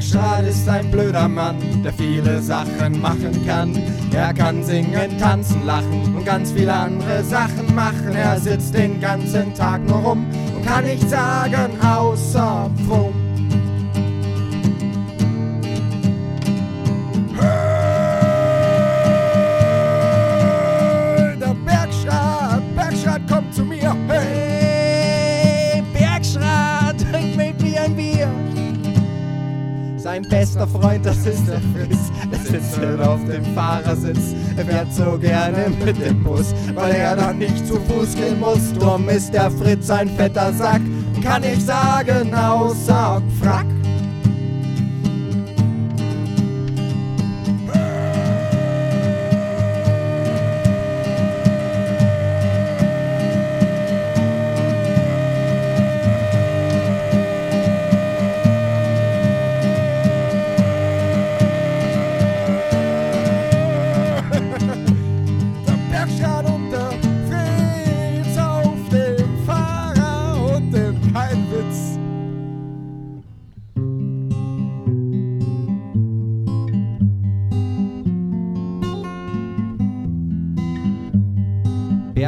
Bergstrahl ist ein blöder Mann, der viele Sachen machen kann. Er kann singen, tanzen, lachen und ganz viele andere Sachen machen. Er sitzt den ganzen Tag nur rum und kann nichts sagen außer Pfum. Hey, Der Bergschrat, Bergschrat kommt zu mir. Sein bester Freund, das ist der Fritz. Er sitzt hier auf dem Fahrersitz. Er fährt so gerne mit dem Bus, weil er dann nicht zu Fuß gehen muss. Drum ist der Fritz ein fetter Sack. Kann ich sagen, außer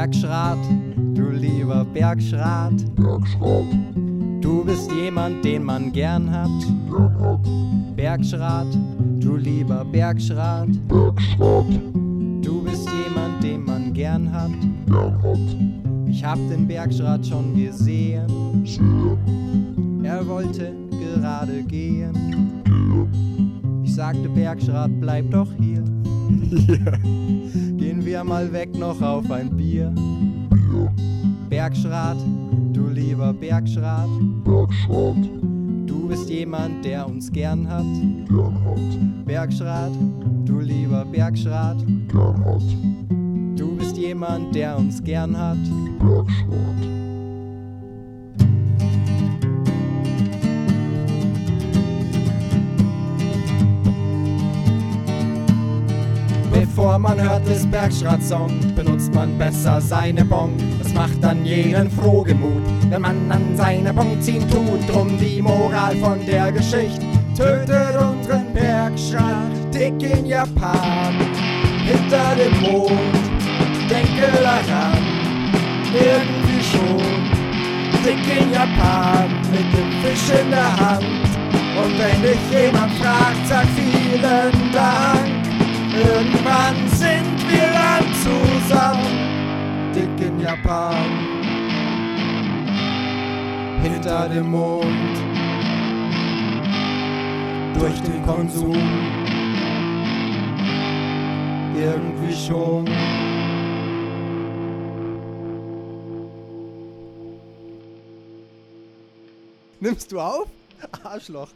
Bergschrat, du lieber Bergschrat, Bergschrat, du bist jemand, den man gern hat. gern hat. Bergschrat, du lieber Bergschrat, Bergschrat, du bist jemand, den man gern hat. gern hat. Ich hab den Bergschrat schon gesehen, Sehen, er wollte gerade gehen. gehen, Ich sagte Bergschrat, bleib doch hier. Gehen wir mal weg noch auf ein Bier. Bier. Bergschrat, du lieber Bergschrat, Bergschrat, du bist jemand, der uns gern hat. gern hat. Bergschrat, du lieber Bergschrat, Gern hat. du bist jemand, der uns gern hat. Bergschrat, Bevor man hört des Bergschrat-Song, benutzt man besser seine Bong. Das macht dann jeden frohgemut, wenn man an seine Bong ziehen tut. Drum die Moral von der Geschichte. Tötet unseren Bergschrat, dick in Japan, hinter dem Mond. Denke daran, irgendwie schon. Dick in Japan, mit dem Fisch in der Hand. Und wenn dich jemand fragt, Japan, hinter dem Mond, durch den Konsum, irgendwie schon. Nimmst du auf? Arschloch.